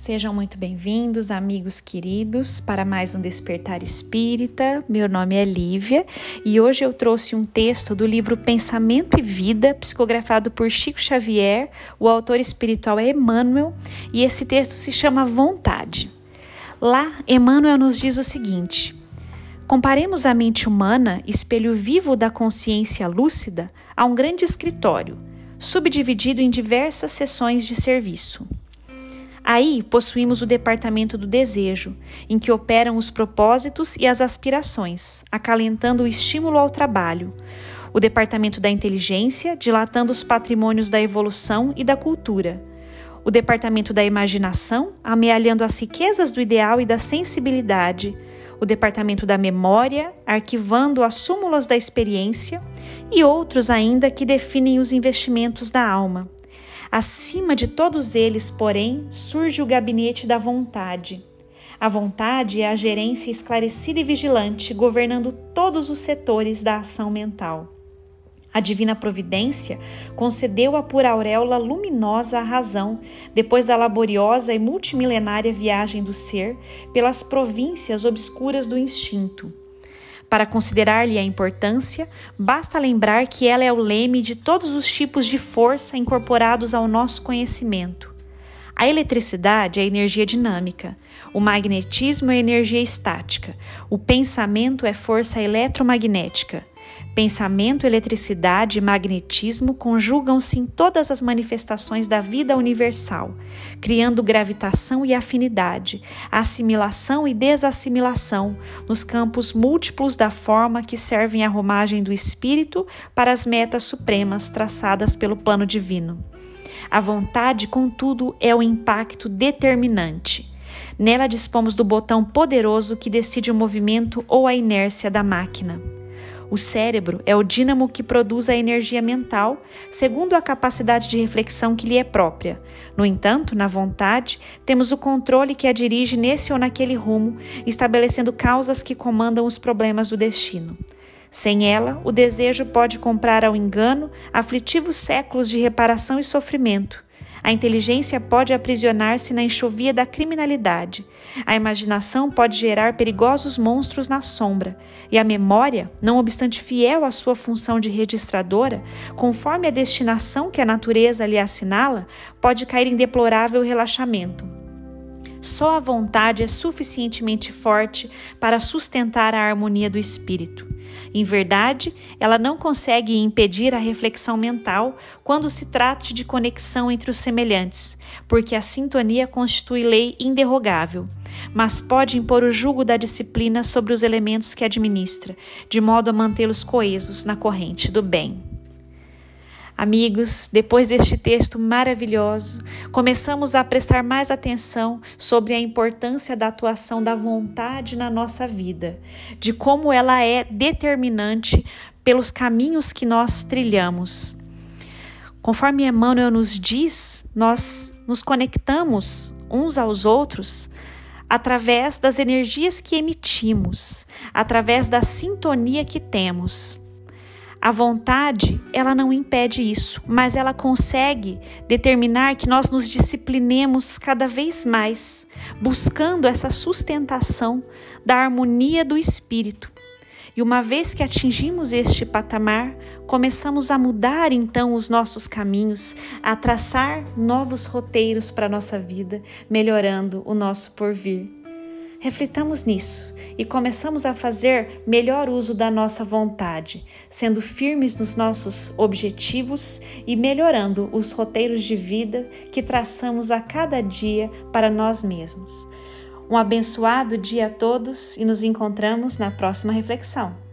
Sejam muito bem-vindos, amigos queridos, para mais um Despertar Espírita. Meu nome é Lívia e hoje eu trouxe um texto do livro Pensamento e Vida, psicografado por Chico Xavier. O autor espiritual é Emmanuel e esse texto se chama Vontade. Lá, Emmanuel nos diz o seguinte: Comparemos a mente humana, espelho vivo da consciência lúcida, a um grande escritório, subdividido em diversas seções de serviço. Aí possuímos o departamento do desejo, em que operam os propósitos e as aspirações, acalentando o estímulo ao trabalho. O departamento da inteligência, dilatando os patrimônios da evolução e da cultura. O departamento da imaginação, amealhando as riquezas do ideal e da sensibilidade. O departamento da memória, arquivando as súmulas da experiência. E outros ainda que definem os investimentos da alma Acima de todos eles, porém, surge o gabinete da vontade. A vontade é a gerência esclarecida e vigilante, governando todos os setores da ação mental. A divina providência concedeu a pura auréola luminosa à razão, depois da laboriosa e multimilenária viagem do ser pelas províncias obscuras do instinto. Para considerar-lhe a importância, basta lembrar que ela é o leme de todos os tipos de força incorporados ao nosso conhecimento. A eletricidade é energia dinâmica, o magnetismo é energia estática, o pensamento é força eletromagnética. Pensamento, eletricidade e magnetismo conjugam-se em todas as manifestações da vida universal, criando gravitação e afinidade, assimilação e desassimilação nos campos múltiplos da forma que servem à romagem do espírito para as metas supremas traçadas pelo plano divino. A vontade, contudo, é o impacto determinante. Nela dispomos do botão poderoso que decide o movimento ou a inércia da máquina. O cérebro é o dínamo que produz a energia mental, segundo a capacidade de reflexão que lhe é própria. No entanto, na vontade, temos o controle que a dirige nesse ou naquele rumo, estabelecendo causas que comandam os problemas do destino. Sem ela, o desejo pode comprar ao engano aflitivos séculos de reparação e sofrimento. A inteligência pode aprisionar-se na enxovia da criminalidade. A imaginação pode gerar perigosos monstros na sombra. E a memória, não obstante fiel à sua função de registradora, conforme a destinação que a natureza lhe assinala, pode cair em deplorável relaxamento. Só a vontade é suficientemente forte para sustentar a harmonia do espírito. Em verdade, ela não consegue impedir a reflexão mental quando se trate de conexão entre os semelhantes, porque a sintonia constitui lei inderrogável, mas pode impor o jugo da disciplina sobre os elementos que administra, de modo a mantê-los coesos na corrente do bem. Amigos, depois deste texto maravilhoso, começamos a prestar mais atenção sobre a importância da atuação da vontade na nossa vida, de como ela é determinante pelos caminhos que nós trilhamos. Conforme Emmanuel nos diz, nós nos conectamos uns aos outros através das energias que emitimos, através da sintonia que temos. A vontade, ela não impede isso, mas ela consegue determinar que nós nos disciplinemos cada vez mais, buscando essa sustentação da harmonia do espírito. E uma vez que atingimos este patamar, começamos a mudar então os nossos caminhos, a traçar novos roteiros para a nossa vida, melhorando o nosso porvir. Reflitamos nisso e começamos a fazer melhor uso da nossa vontade, sendo firmes nos nossos objetivos e melhorando os roteiros de vida que traçamos a cada dia para nós mesmos. Um abençoado dia a todos e nos encontramos na próxima reflexão.